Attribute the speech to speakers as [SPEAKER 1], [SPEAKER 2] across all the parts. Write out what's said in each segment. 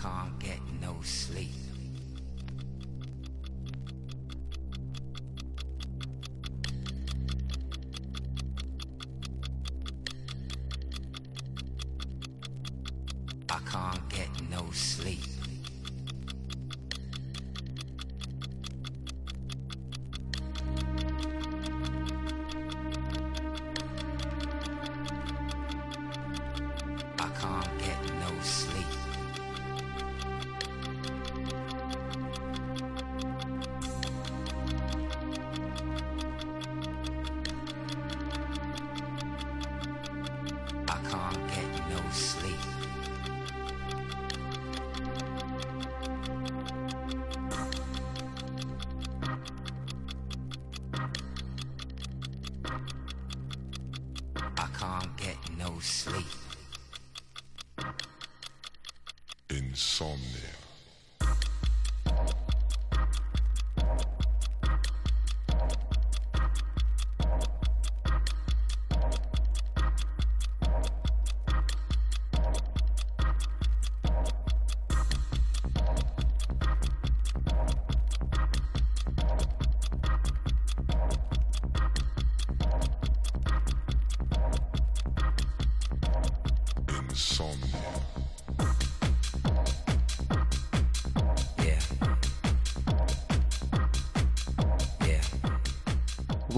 [SPEAKER 1] Can't get no sleep.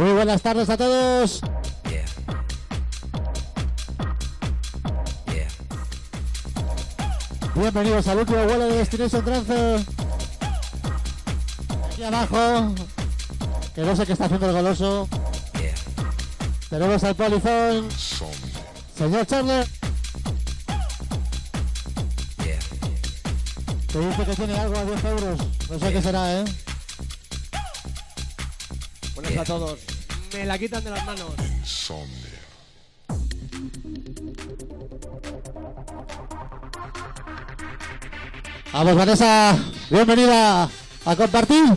[SPEAKER 2] Muy buenas tardes a todos. Bienvenidos al último vuelo de Destination Trance. Aquí abajo, que no sé qué está haciendo el goloso. Tenemos al polizón, señor Charles, que dice que tiene algo a 10 euros. No sé qué será, ¿eh?
[SPEAKER 3] Buenas a todos. Me la quitan de las manos.
[SPEAKER 4] Insomnia.
[SPEAKER 2] Vamos, Vanessa, bienvenida a compartir.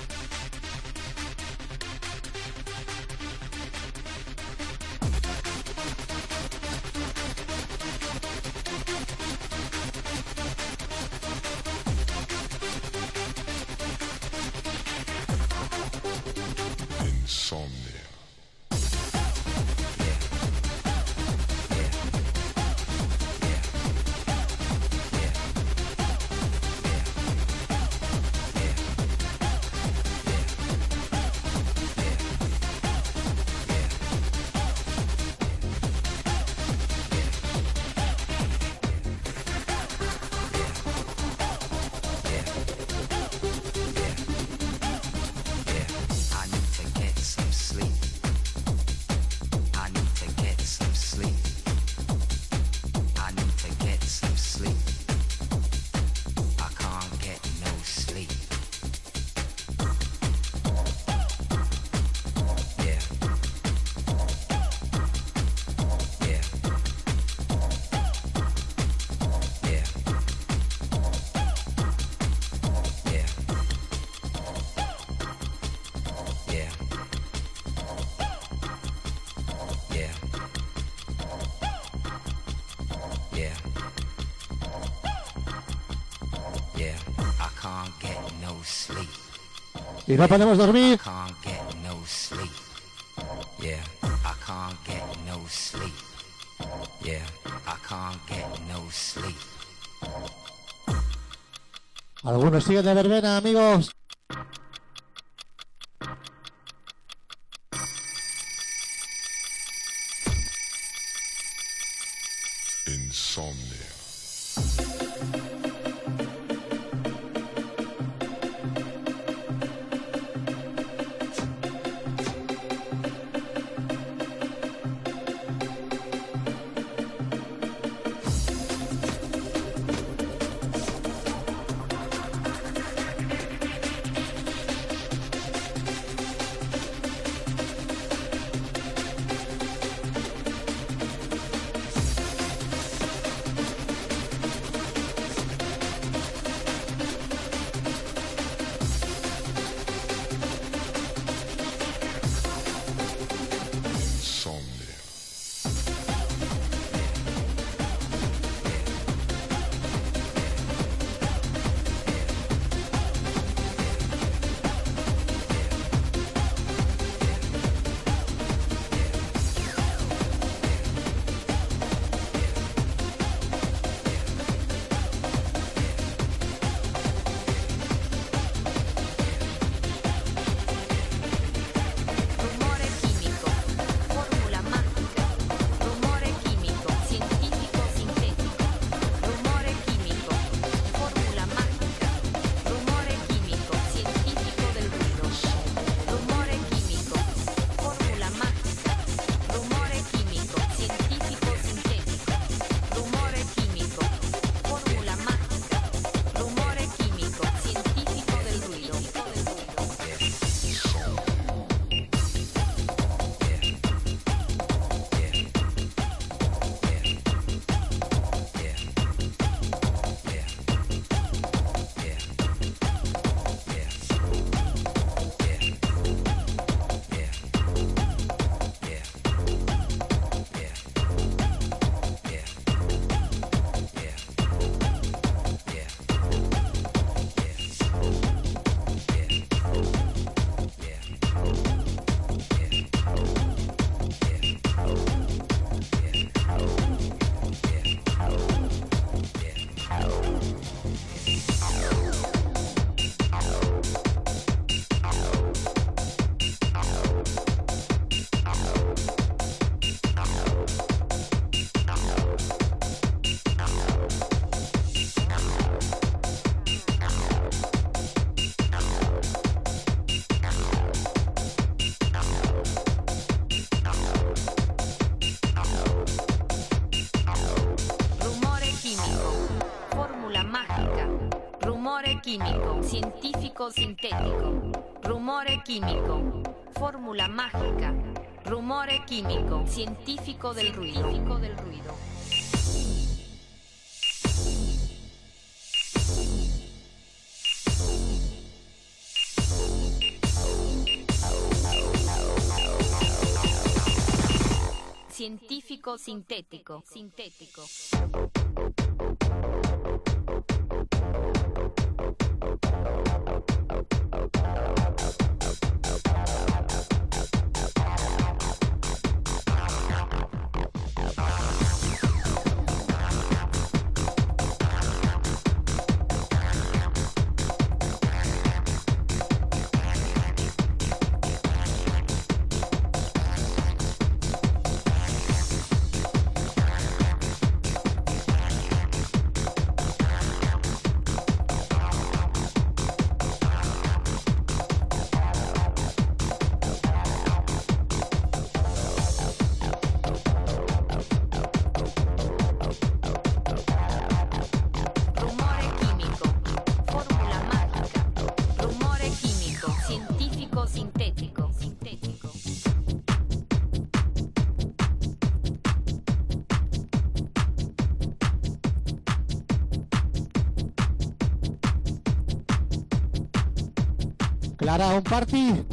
[SPEAKER 2] y no podemos dormir. Algunos siguen de verbena, amigos.
[SPEAKER 5] Químico, científico sintético, rumore químico, fórmula mágica, rumore químico, científico del ruido, del ruido. Científico sintético, sintético.
[SPEAKER 2] Clara, un party.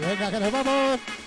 [SPEAKER 2] Venga, que nos vamos.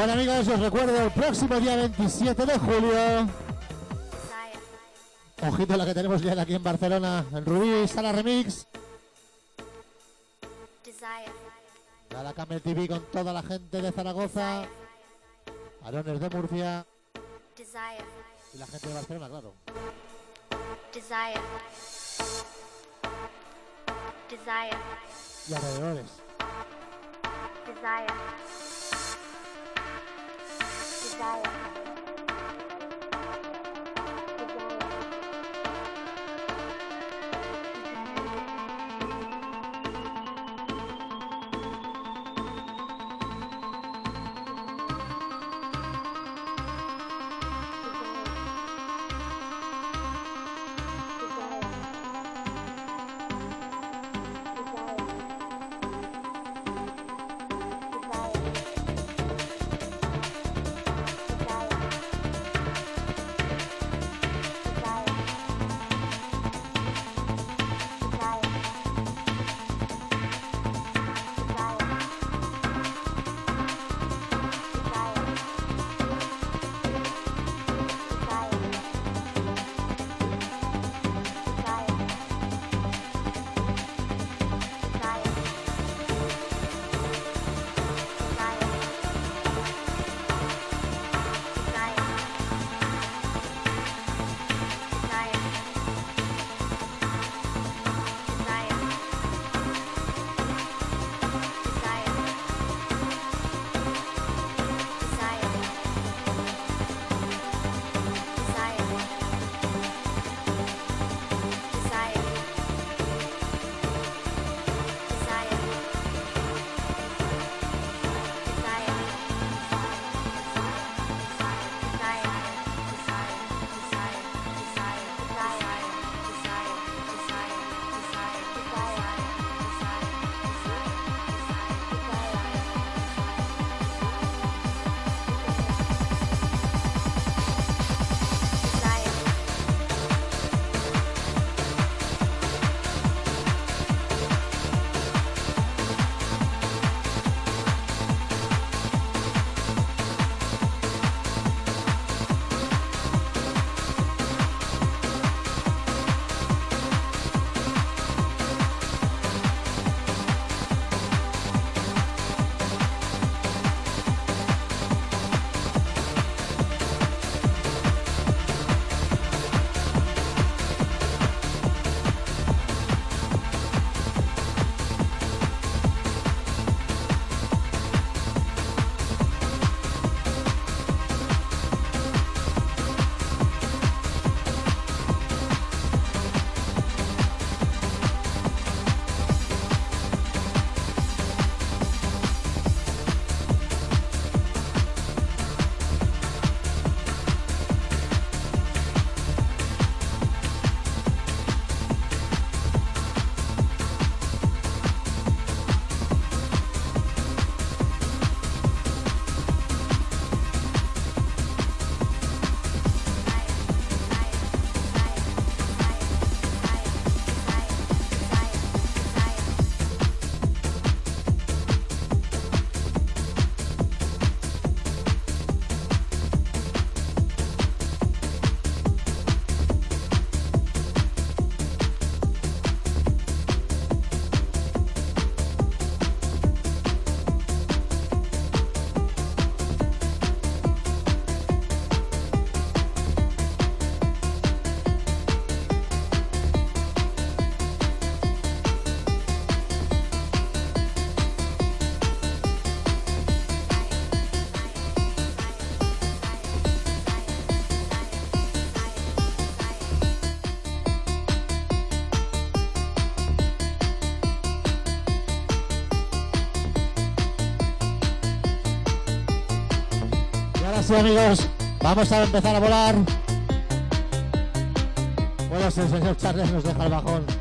[SPEAKER 2] Bueno amigos, os recuerdo el próximo día 27 de julio. Ojito la que tenemos ya aquí en Barcelona, en Rubí, Sala Remix. La Camel TV con toda la gente de Zaragoza, Arones de Murcia y la gente de Barcelona, claro.
[SPEAKER 5] Desire. Desire.
[SPEAKER 2] Y alrededores. la. Amigos, vamos a empezar a volar. Bueno, si el señor Charles nos deja el bajón.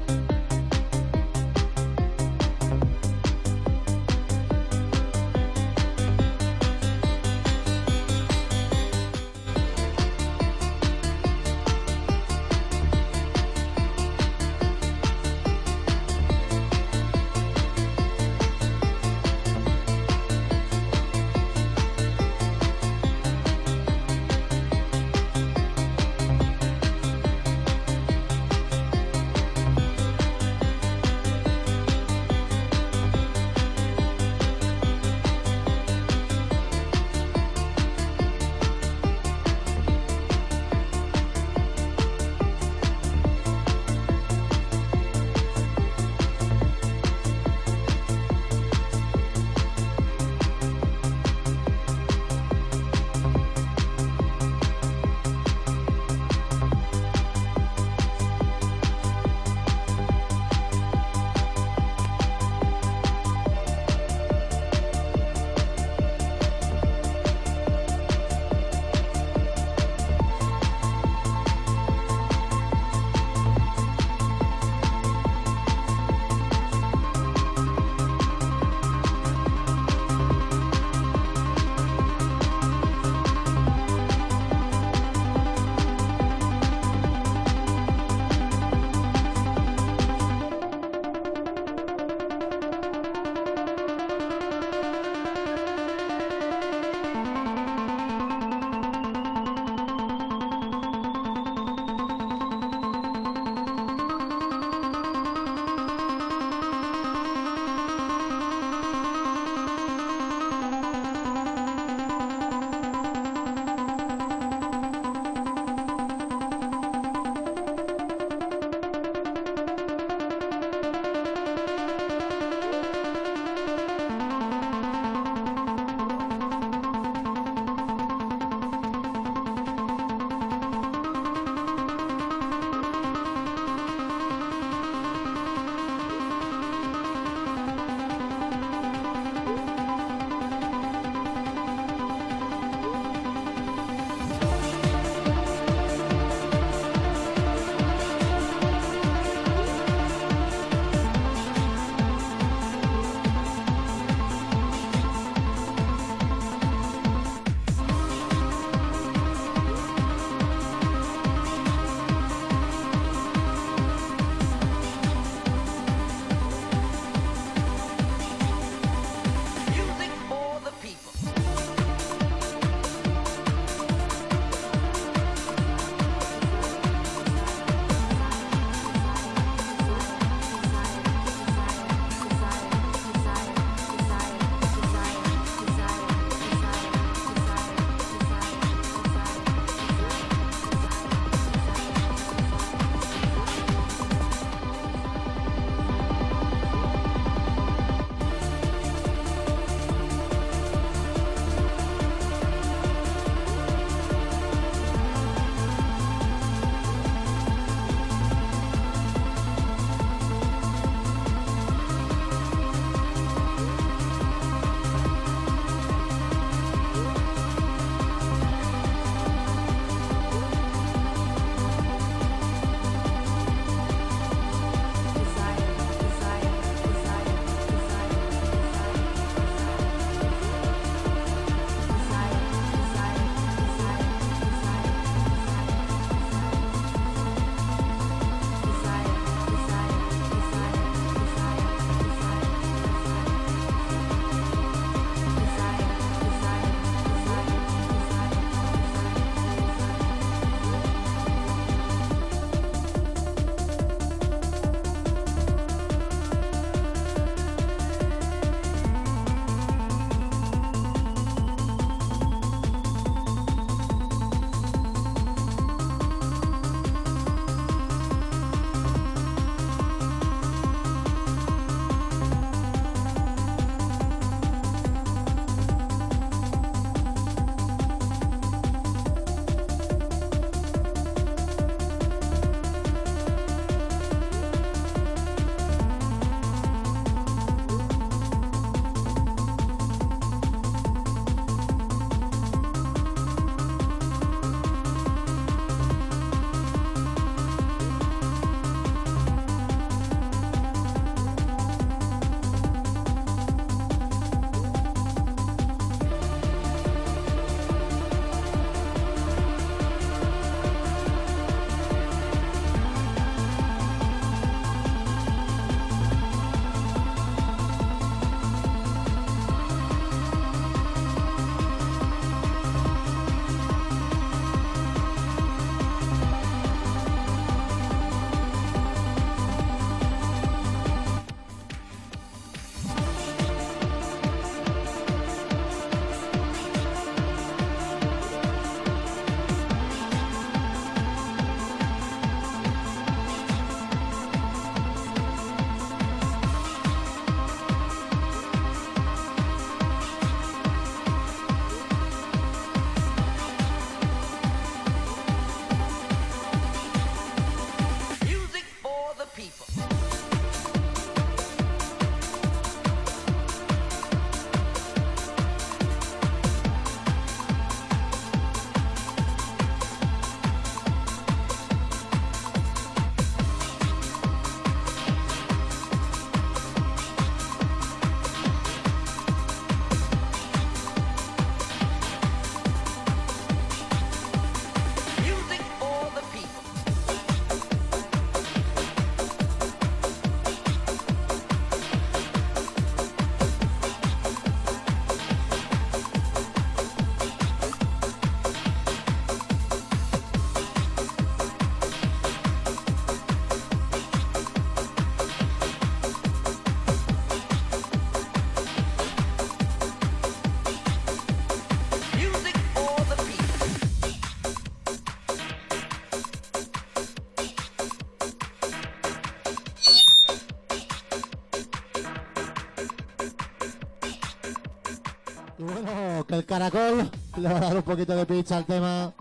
[SPEAKER 2] Caracol le va a dar un poquito de pitch al tema.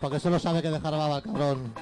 [SPEAKER 2] Porque solo sabe que dejar baba cabrón.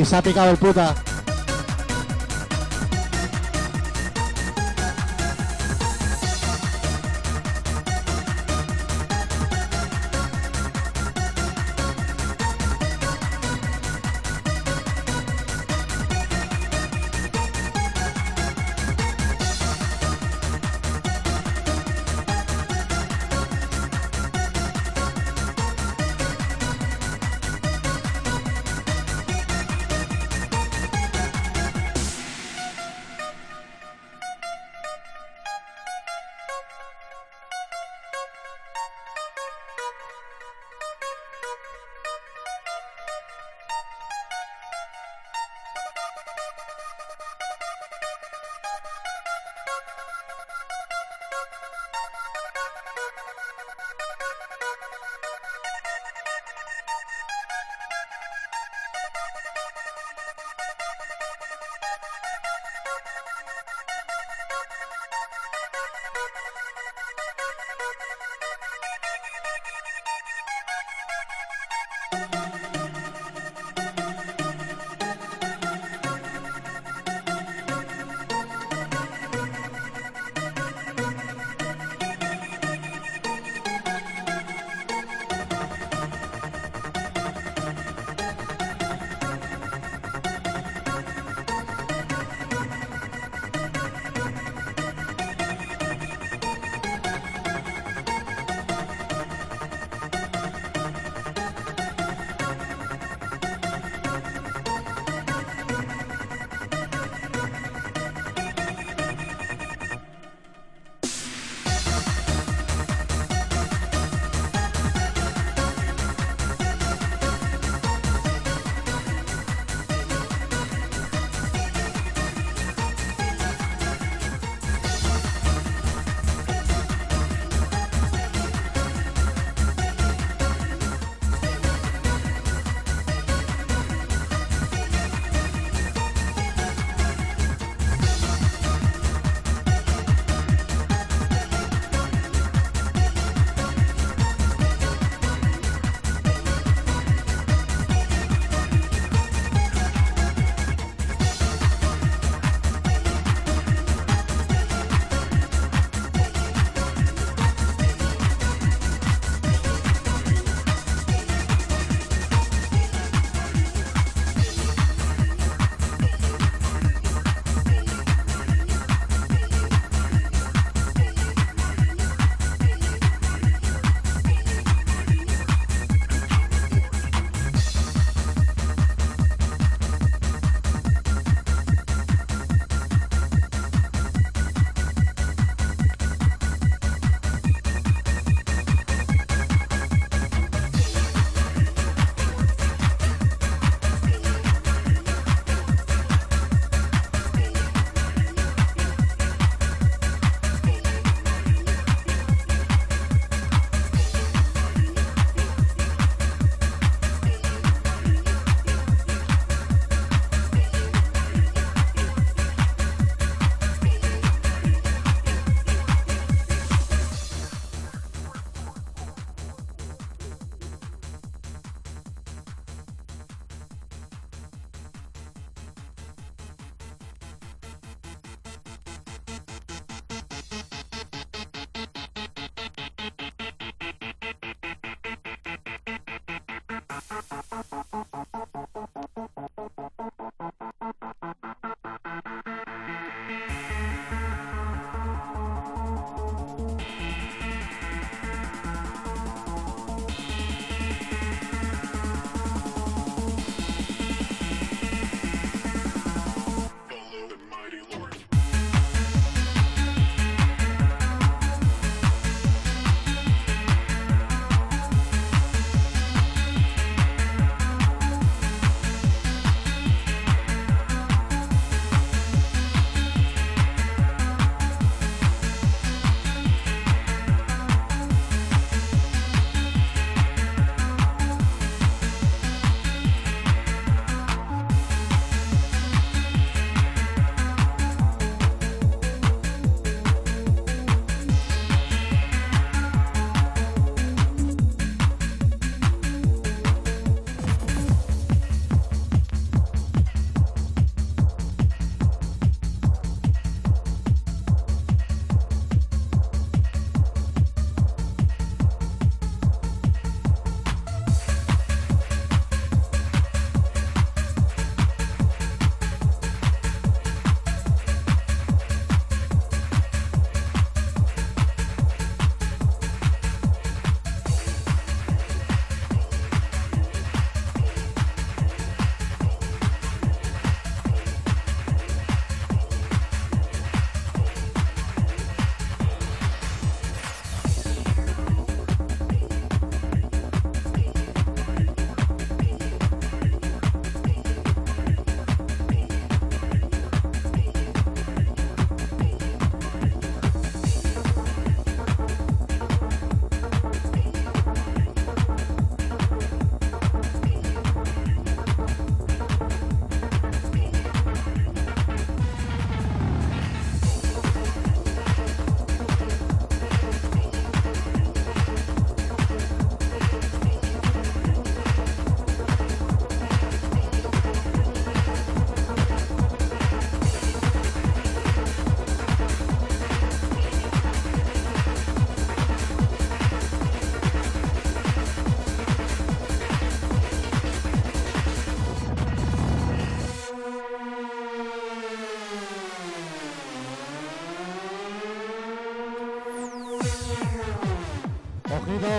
[SPEAKER 2] Y, se ha picado el puta.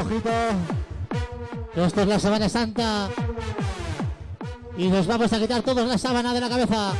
[SPEAKER 2] Ojito, esto es la Semana Santa. Y nos vamos a quitar todos la sábana de la cabeza.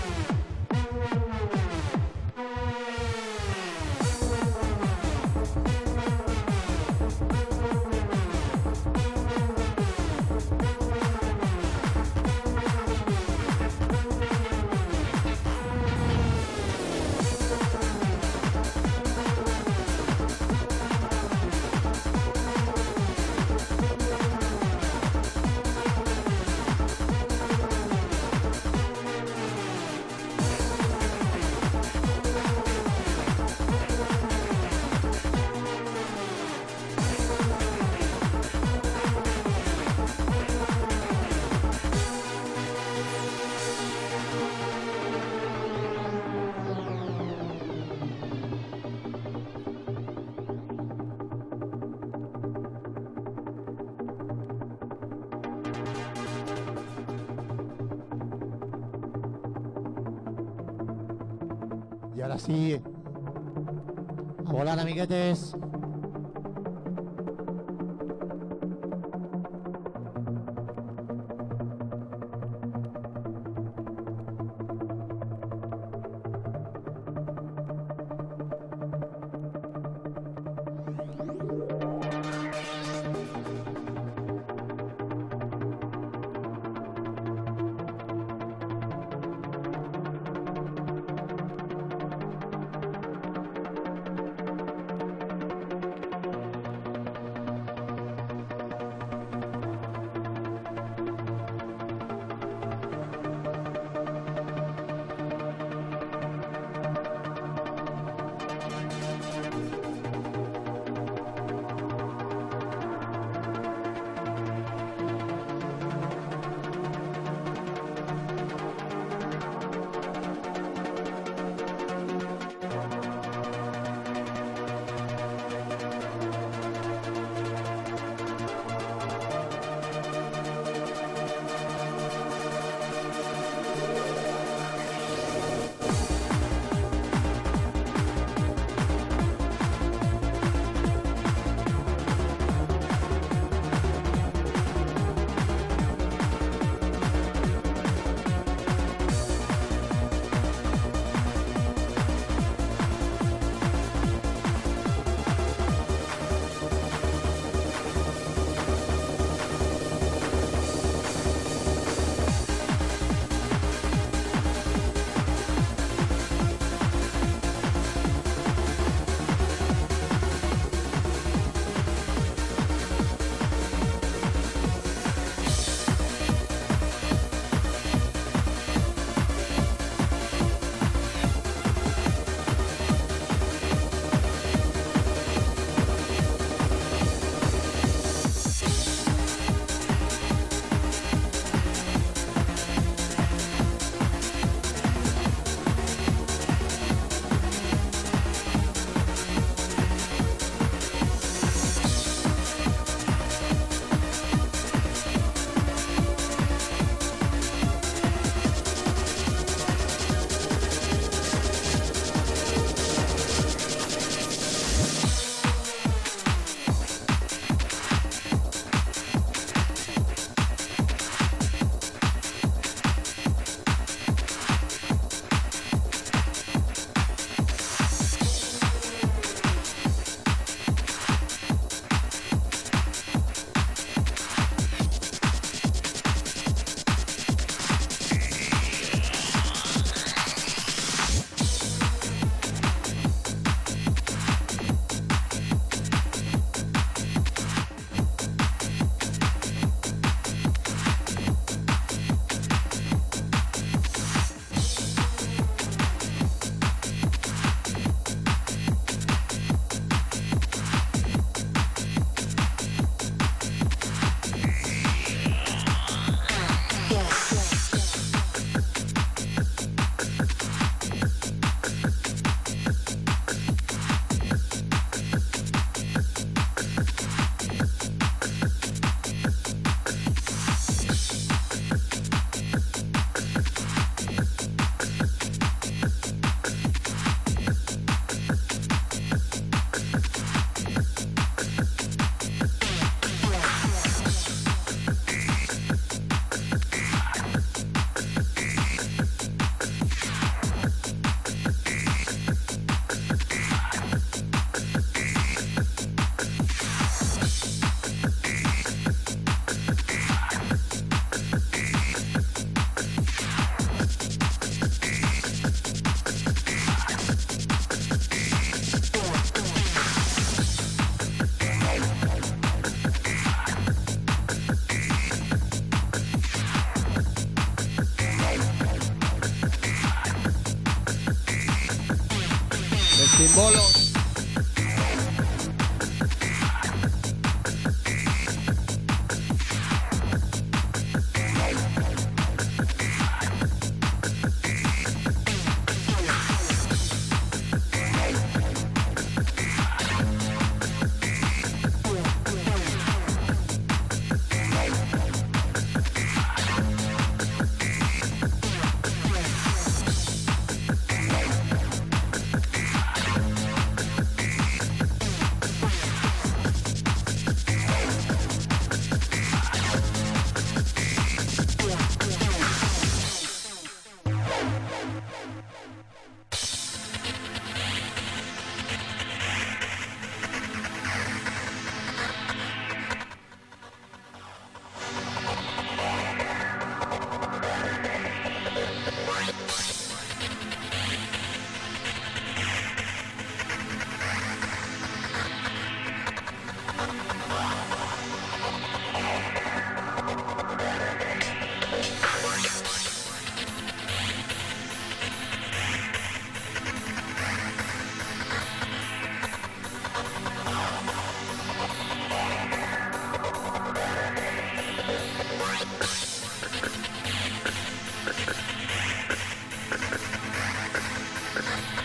[SPEAKER 3] Bye-bye.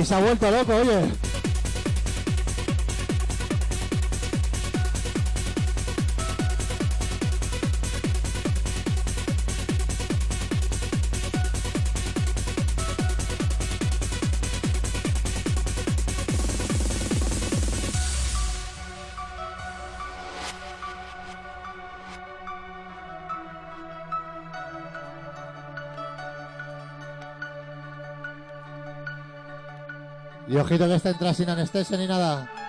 [SPEAKER 2] Y se ha vuelto loco, oye. Y ojito que este entra sin anestesia ni nada.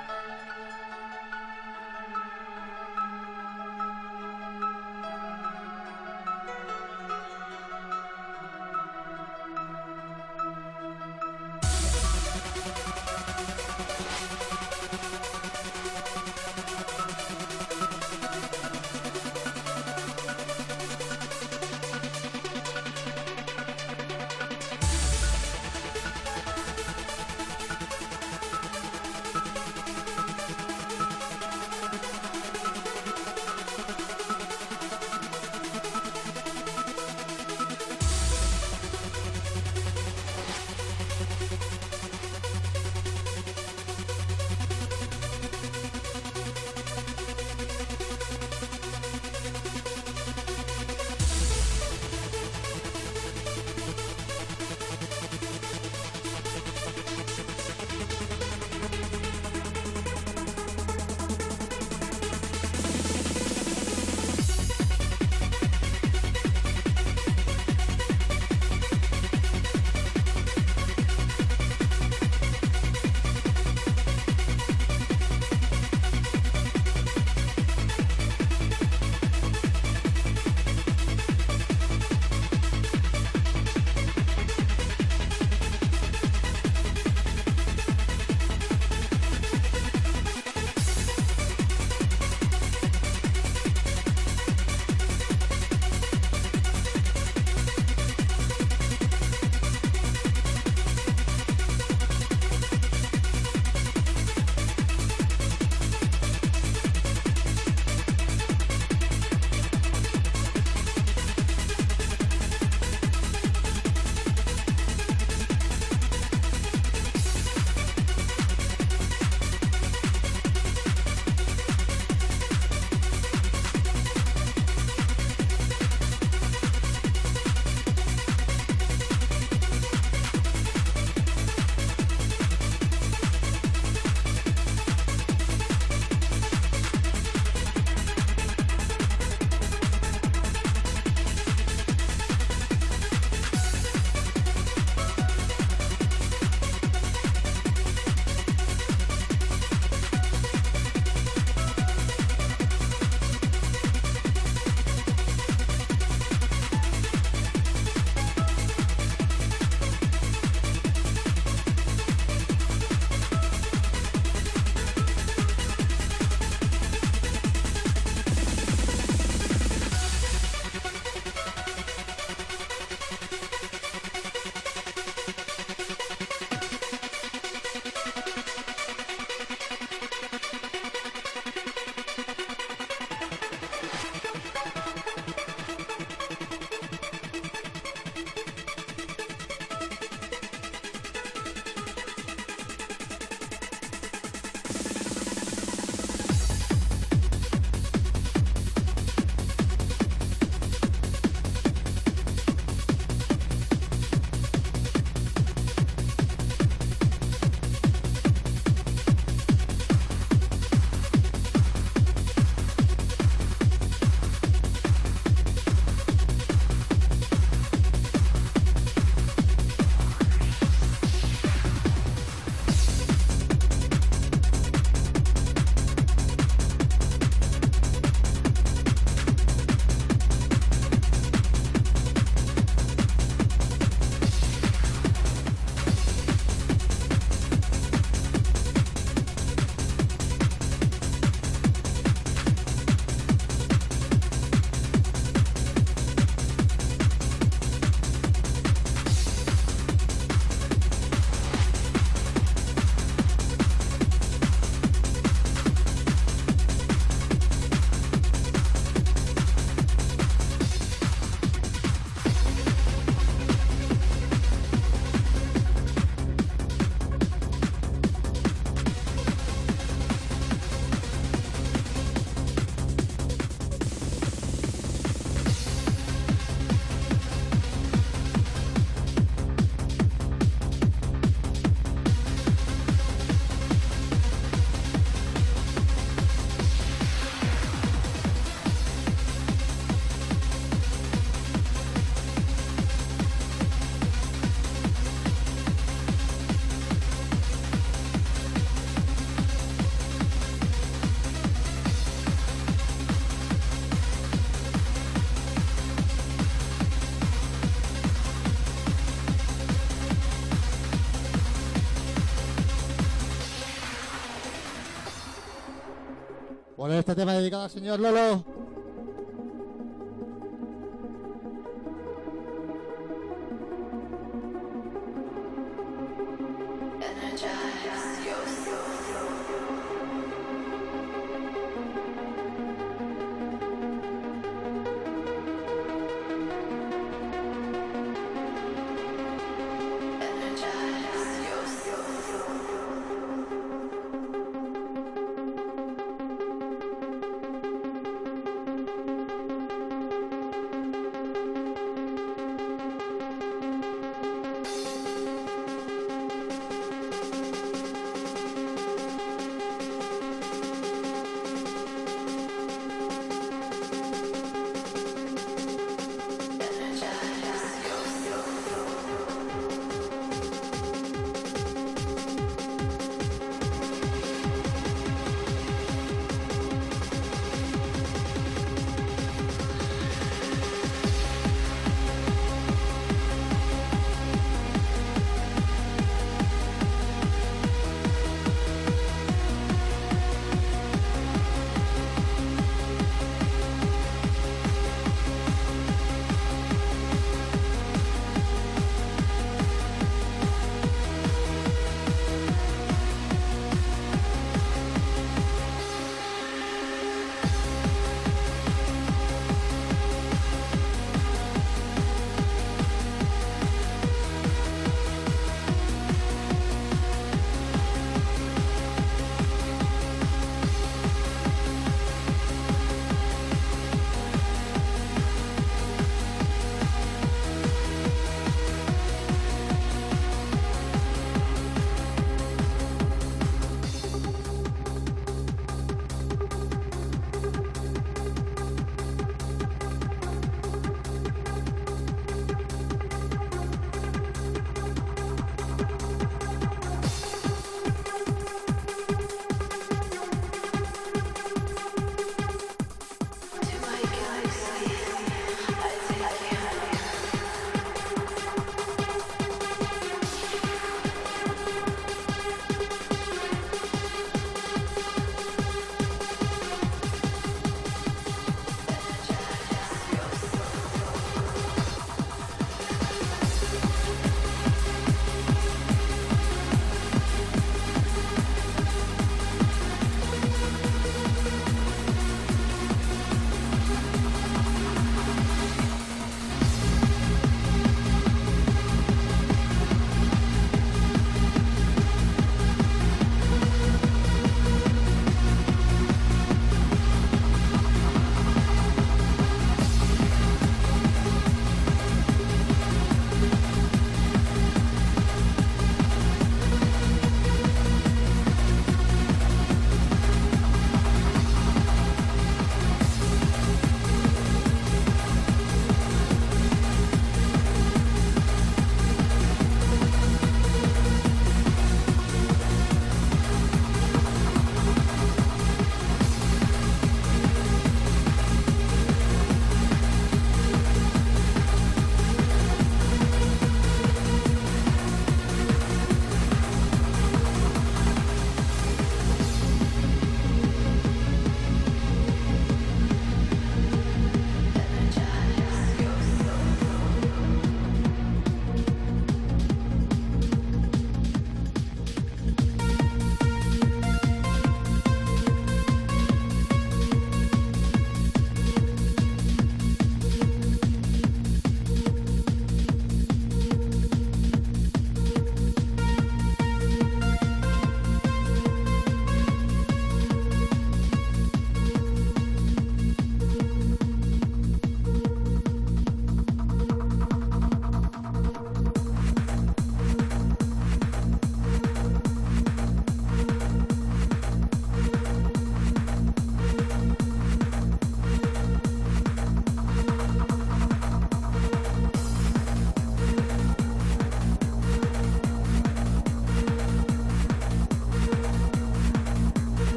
[SPEAKER 2] Este tema dedicado al señor Lolo.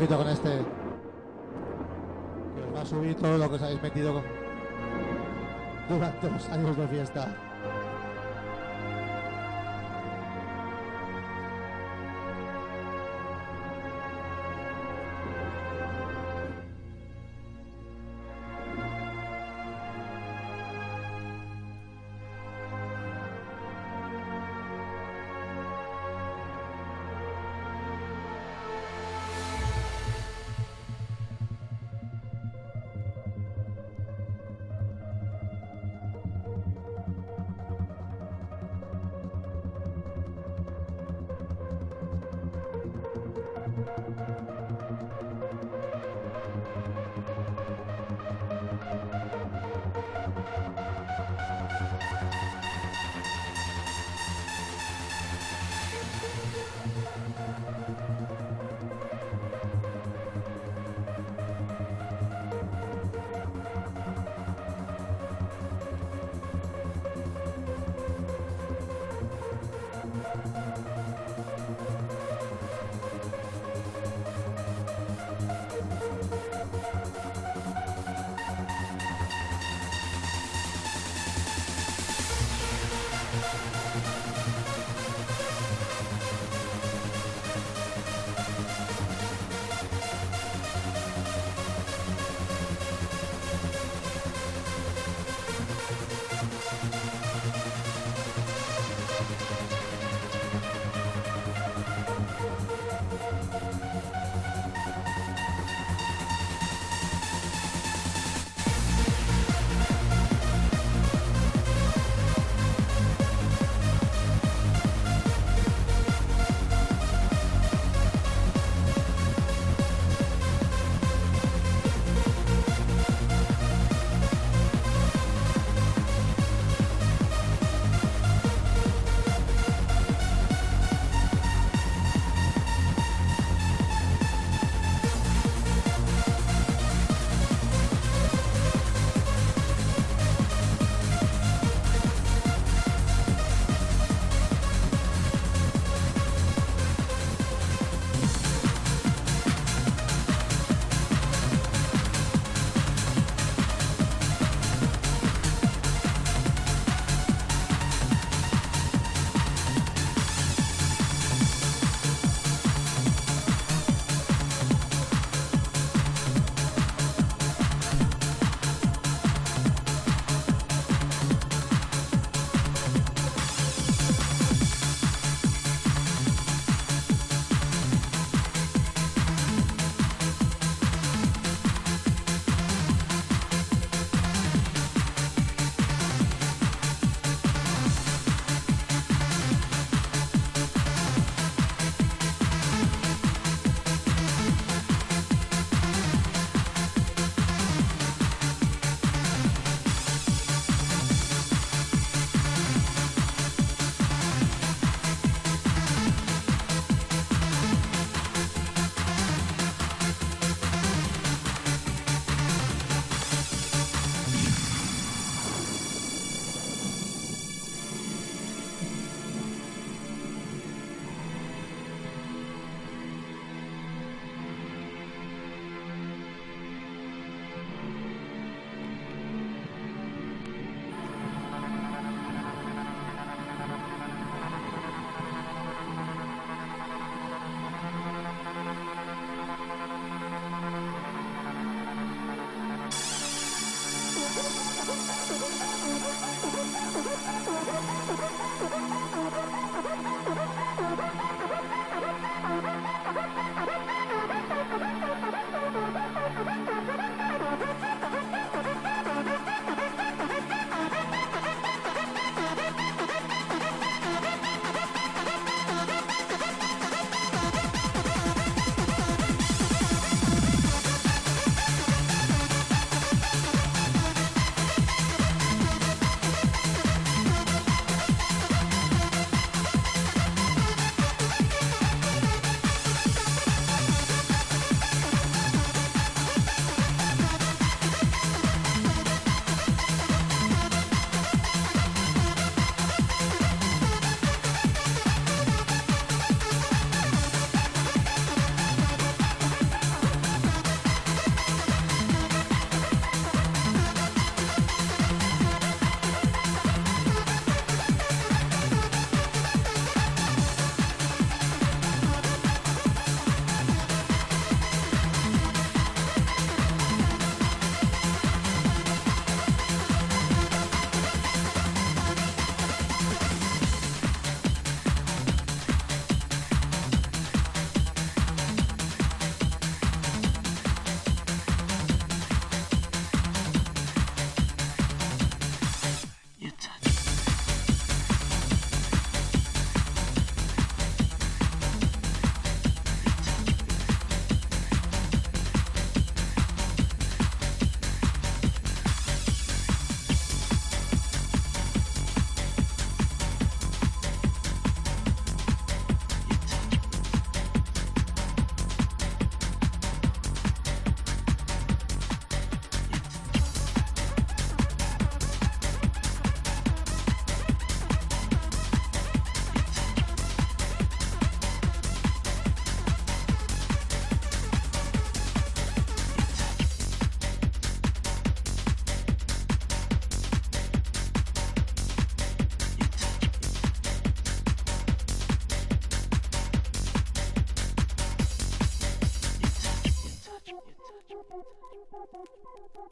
[SPEAKER 2] Ojito con este. Que os va a subir todo lo que os habéis metido durante los años de fiesta.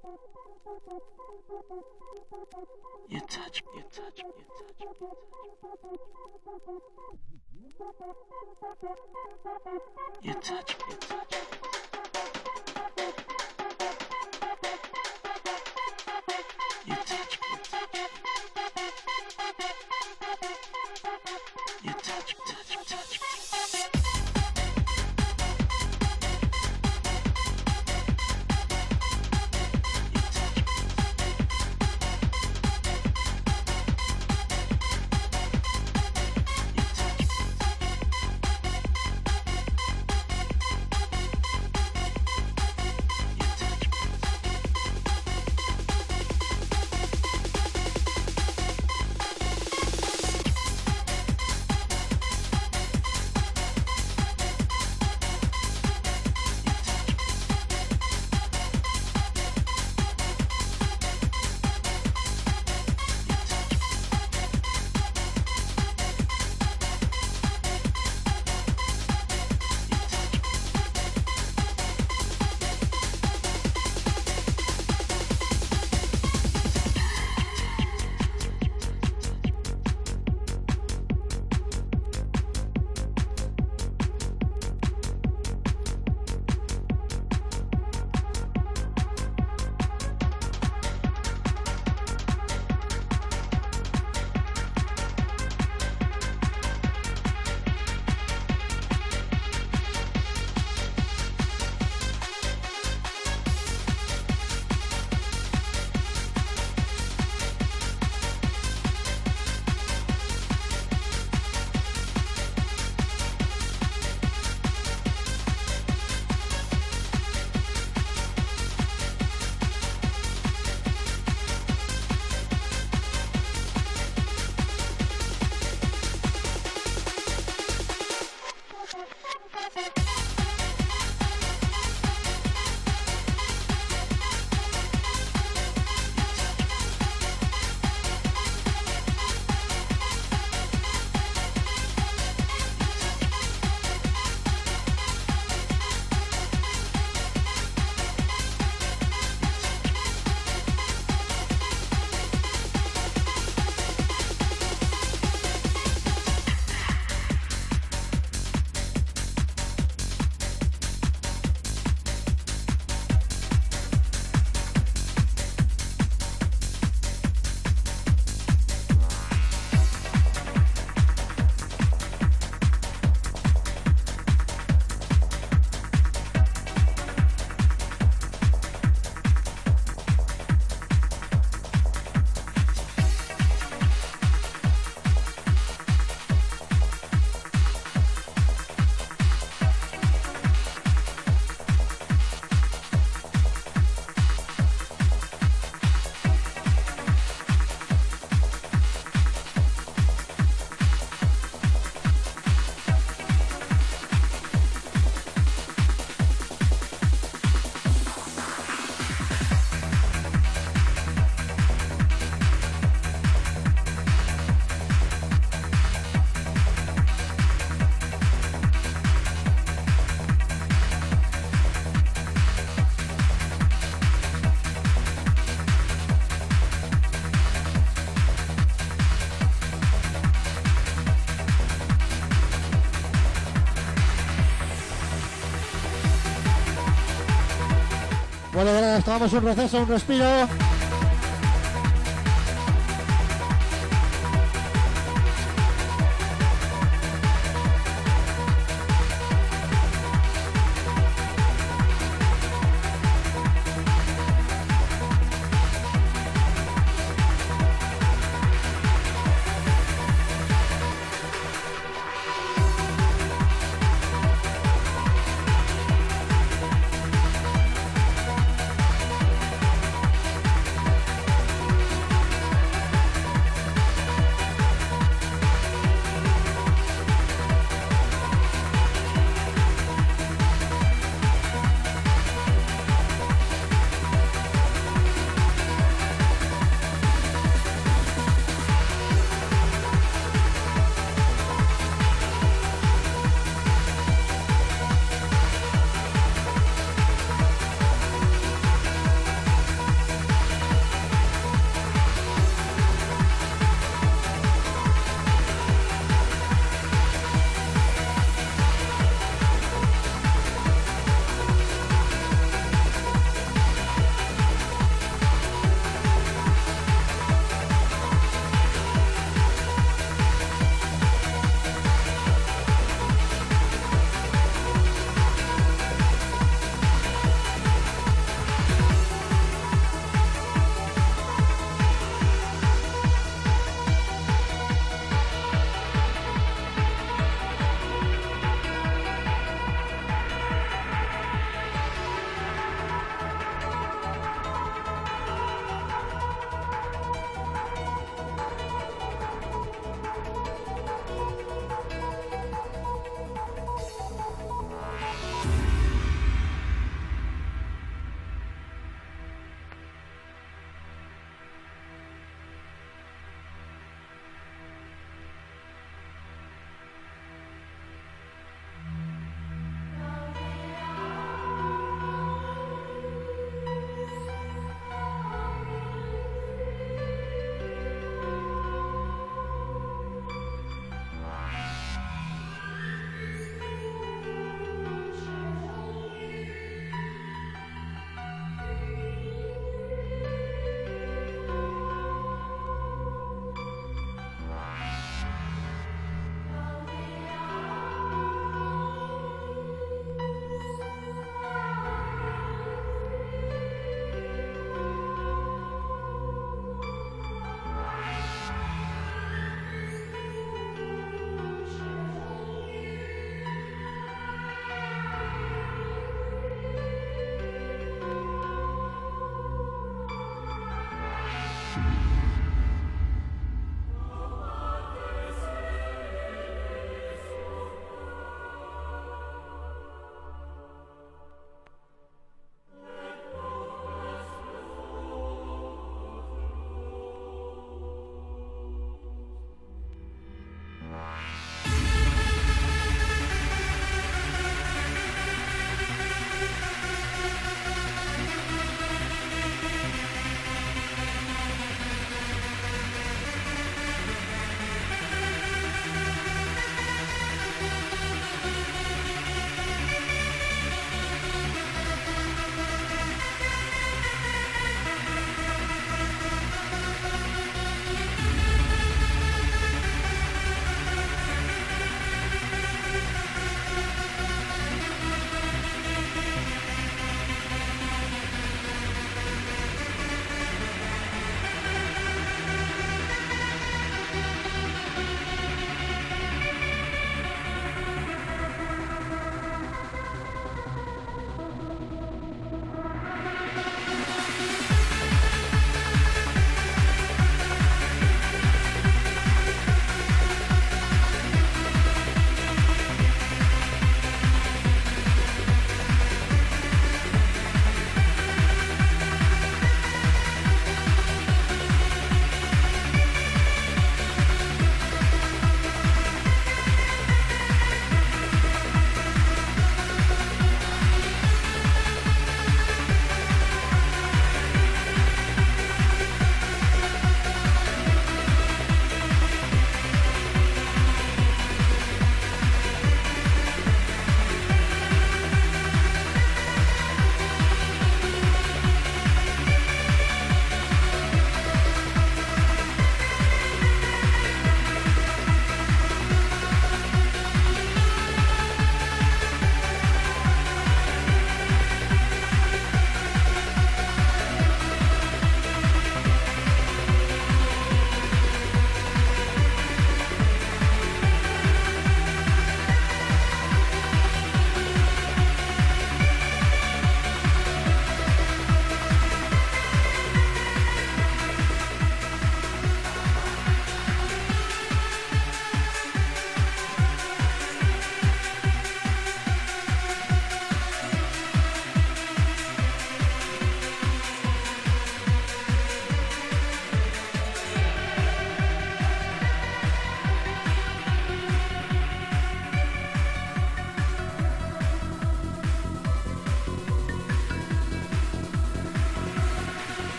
[SPEAKER 6] You touch me, you touch me, you touch me. You touch me, you touch me.
[SPEAKER 2] Tomamos un receso, un respiro.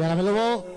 [SPEAKER 2] Y ahora me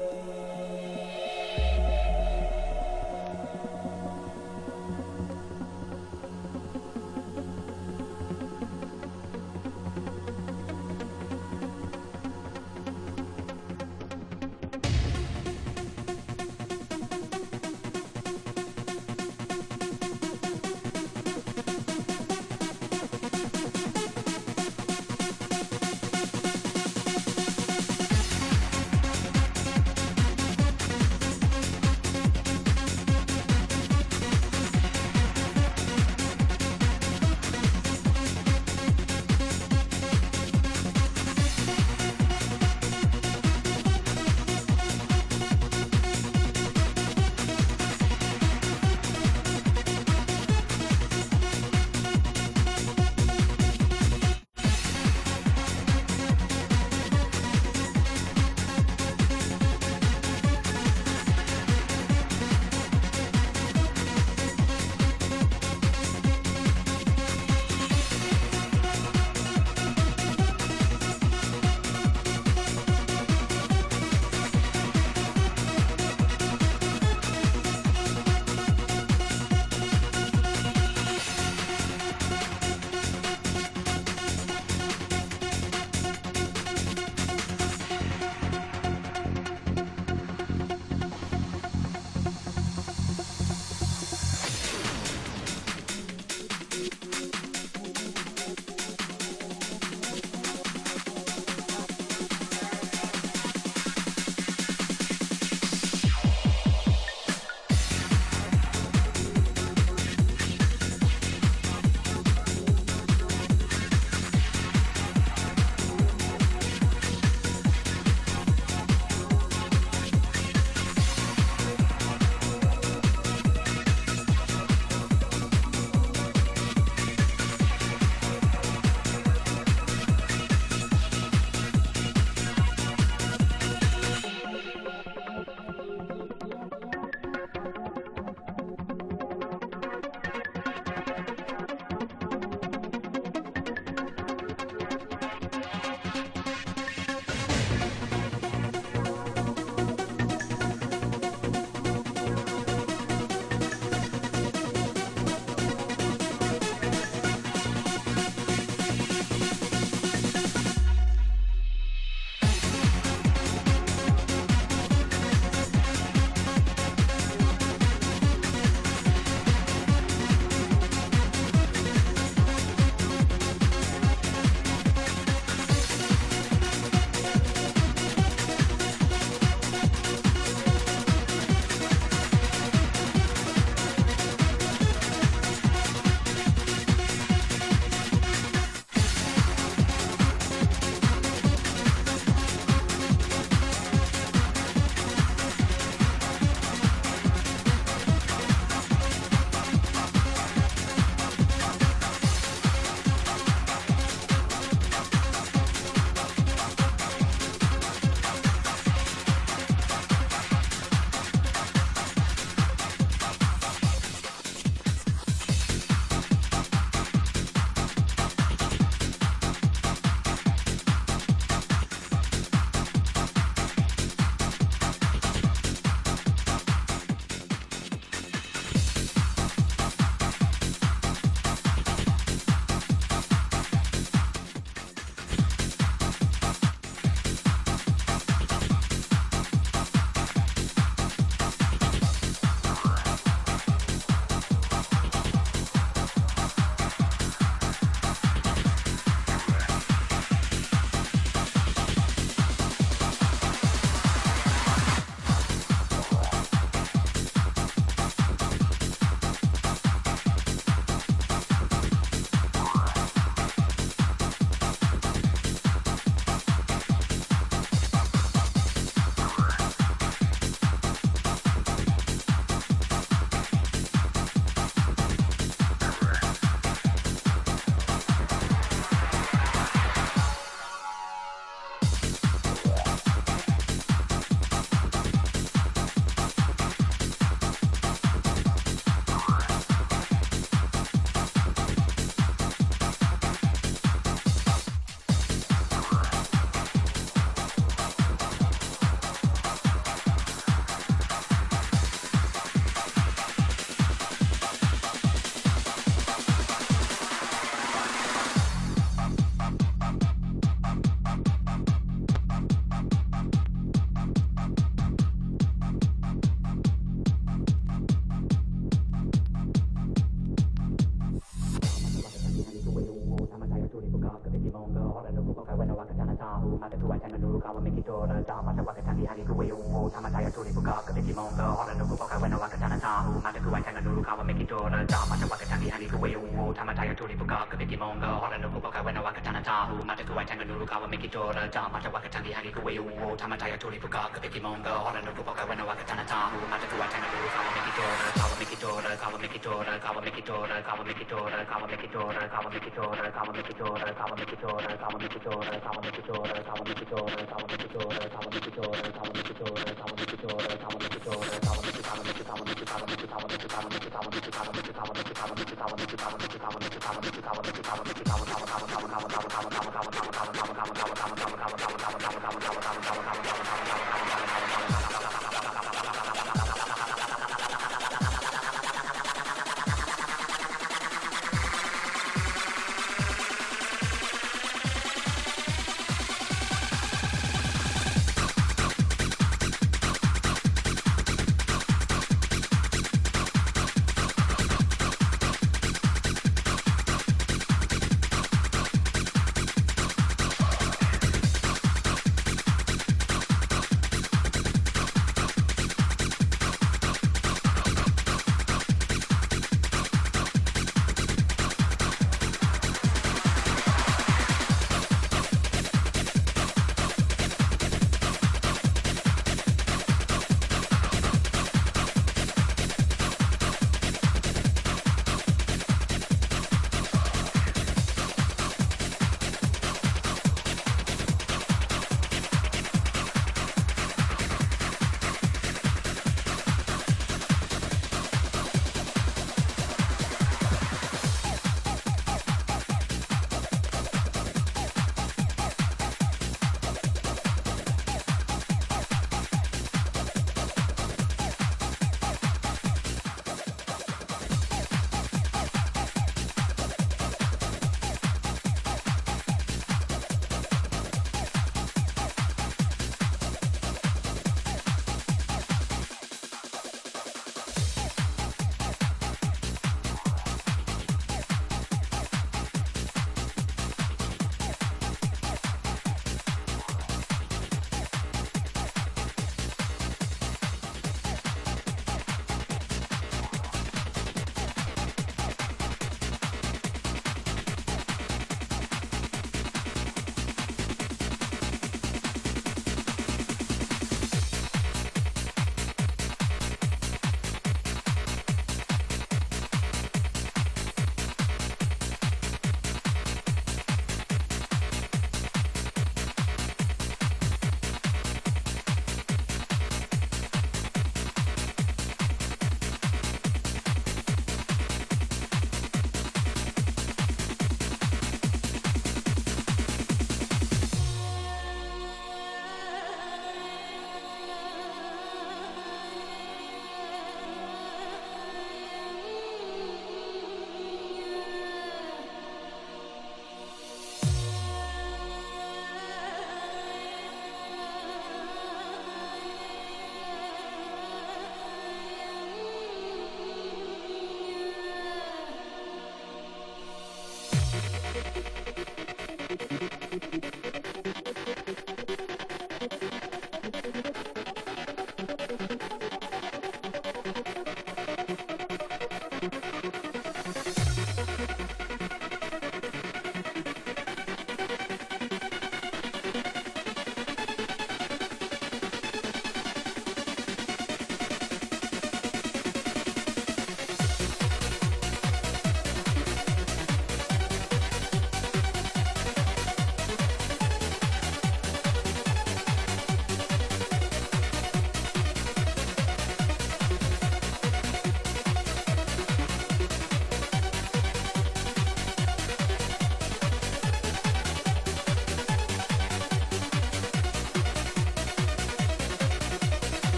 [SPEAKER 7] tulipukaga pekimonga olenda pupaka wena wakatana tamu matatuwatana guru kawamekitora kawamekitora kawamekitora kawamekitora kawamekitora kawamekitora kawamekitora kawamekitora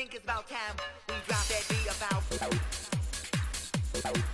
[SPEAKER 7] think it's about time we drop that beat
[SPEAKER 8] about.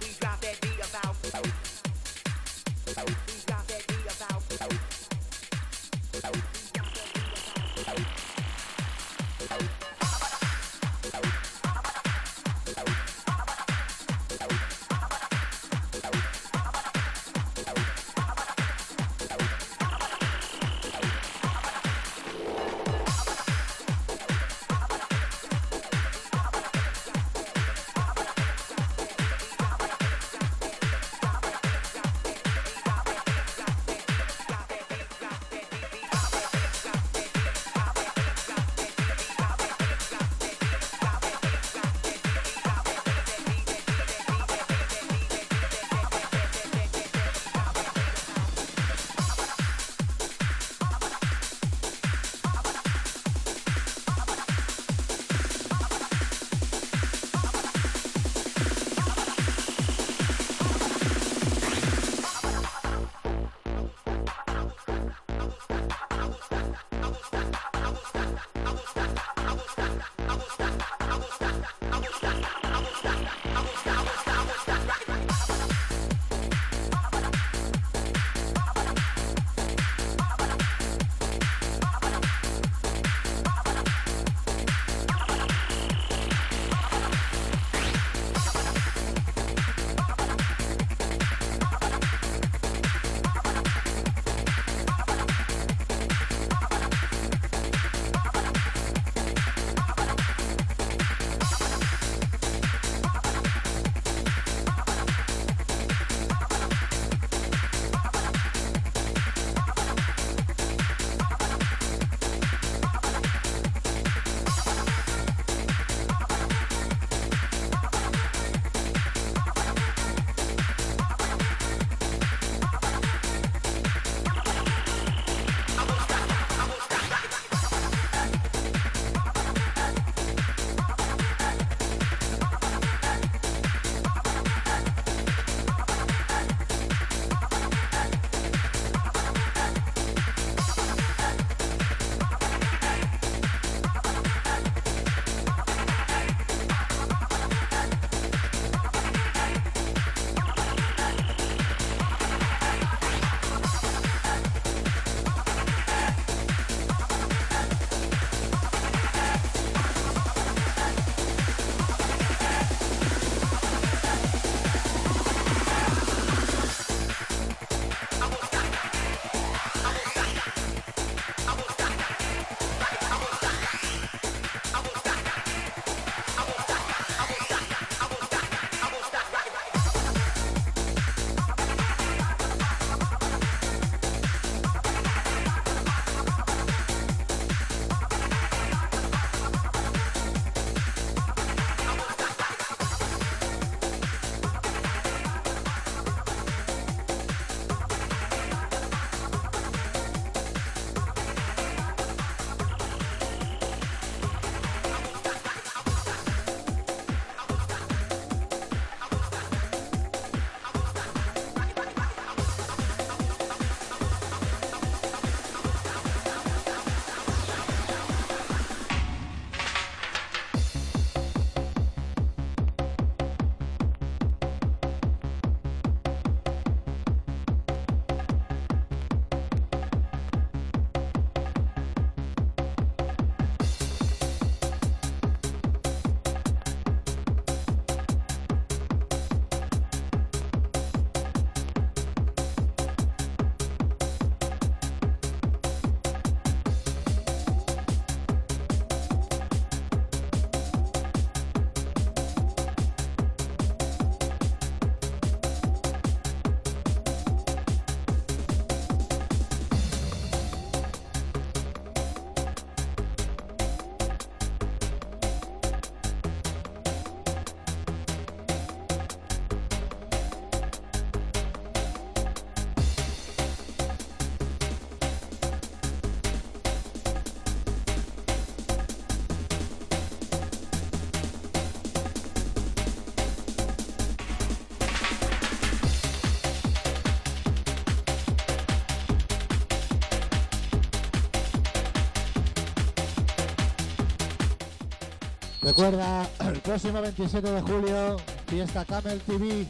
[SPEAKER 2] Recuerda, el próximo 27 de julio, fiesta Camel TV,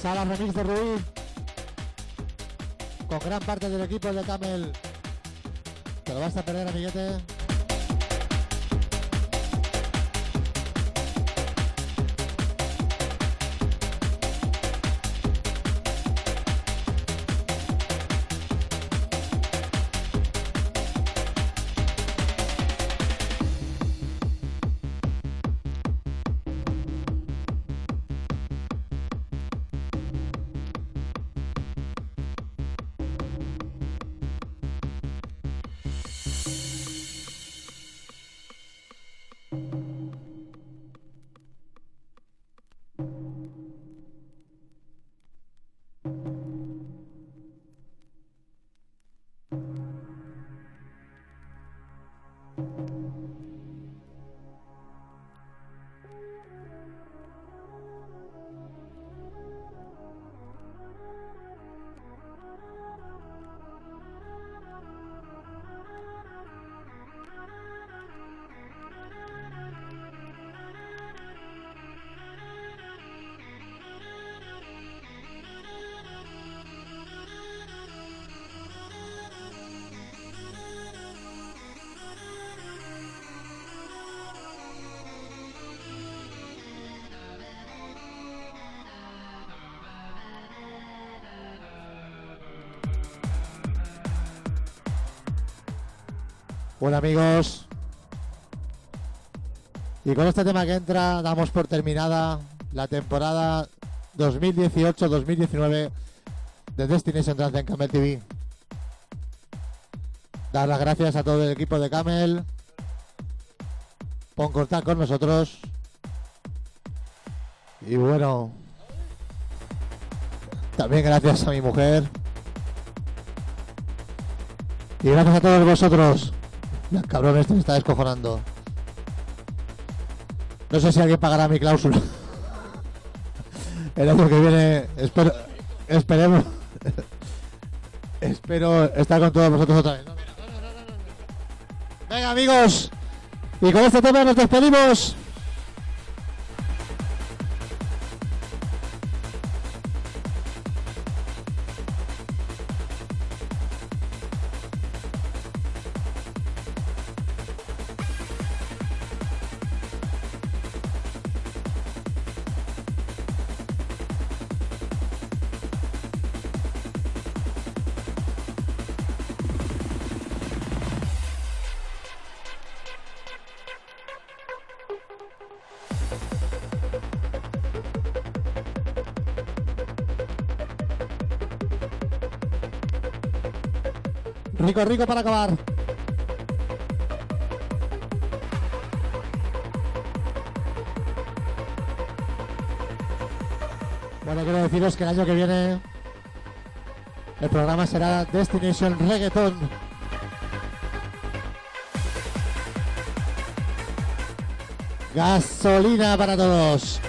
[SPEAKER 2] sala remix de Ruiz, con gran parte del equipo de Camel. Te lo vas a perder, amiguete. Bueno amigos, y con este tema que entra damos por terminada la temporada 2018-2019 de Destination Trance en Camel TV. Dar las gracias a todo el equipo de Camel por contar con nosotros. Y bueno, también gracias a mi mujer. Y gracias a todos vosotros. Ya, cabrón, este me está descojonando. No sé si alguien pagará mi cláusula. El año que viene, espero, esperemos. espero estar con todos vosotros otra vez. Venga, amigos. Y con este tema nos despedimos. Rico, rico para acabar. Bueno, quiero deciros que el año que viene el programa será Destination Reggaeton. Gasolina para todos.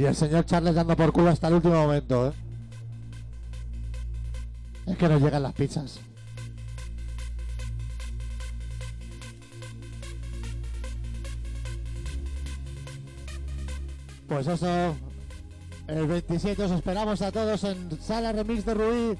[SPEAKER 2] Y el señor Charles dando por culo hasta el último momento, ¿eh? Es que nos llegan las pizzas. Pues eso, el 27 os esperamos a todos en Sala Remix de Ruiz.